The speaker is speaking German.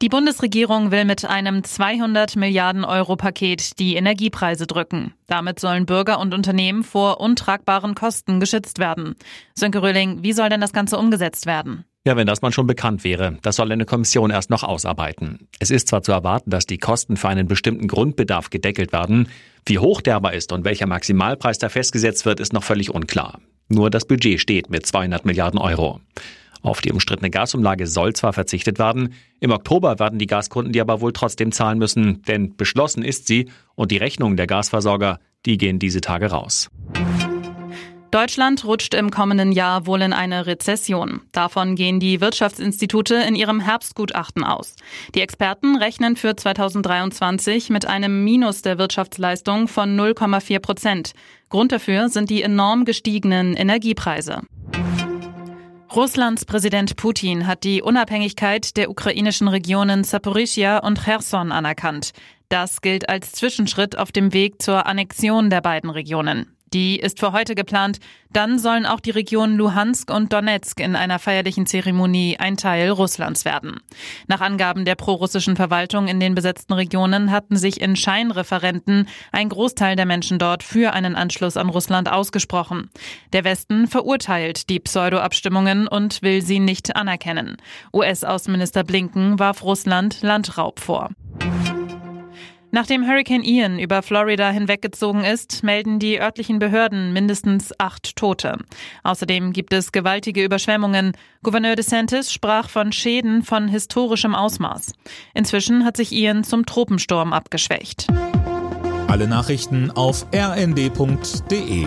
Die Bundesregierung will mit einem 200 Milliarden Euro Paket die Energiepreise drücken. Damit sollen Bürger und Unternehmen vor untragbaren Kosten geschützt werden. Sönke Röhling, wie soll denn das Ganze umgesetzt werden? Ja, wenn das mal schon bekannt wäre. Das soll eine Kommission erst noch ausarbeiten. Es ist zwar zu erwarten, dass die Kosten für einen bestimmten Grundbedarf gedeckelt werden. Wie hoch der aber ist und welcher Maximalpreis da festgesetzt wird, ist noch völlig unklar. Nur das Budget steht mit 200 Milliarden Euro. Auf die umstrittene Gasumlage soll zwar verzichtet werden, im Oktober werden die Gaskunden die aber wohl trotzdem zahlen müssen, denn beschlossen ist sie und die Rechnungen der Gasversorger, die gehen diese Tage raus. Deutschland rutscht im kommenden Jahr wohl in eine Rezession. Davon gehen die Wirtschaftsinstitute in ihrem Herbstgutachten aus. Die Experten rechnen für 2023 mit einem Minus der Wirtschaftsleistung von 0,4 Prozent. Grund dafür sind die enorm gestiegenen Energiepreise. Russlands Präsident Putin hat die Unabhängigkeit der ukrainischen Regionen Saporischia und Cherson anerkannt. Das gilt als Zwischenschritt auf dem Weg zur Annexion der beiden Regionen. Die ist für heute geplant. Dann sollen auch die Regionen Luhansk und Donetsk in einer feierlichen Zeremonie ein Teil Russlands werden. Nach Angaben der prorussischen Verwaltung in den besetzten Regionen hatten sich in Scheinreferenten ein Großteil der Menschen dort für einen Anschluss an Russland ausgesprochen. Der Westen verurteilt die Pseudo-Abstimmungen und will sie nicht anerkennen. US-Außenminister Blinken warf Russland Landraub vor. Nachdem Hurricane Ian über Florida hinweggezogen ist, melden die örtlichen Behörden mindestens acht Tote. Außerdem gibt es gewaltige Überschwemmungen. Gouverneur DeSantis sprach von Schäden von historischem Ausmaß. Inzwischen hat sich Ian zum Tropensturm abgeschwächt. Alle Nachrichten auf rnd.de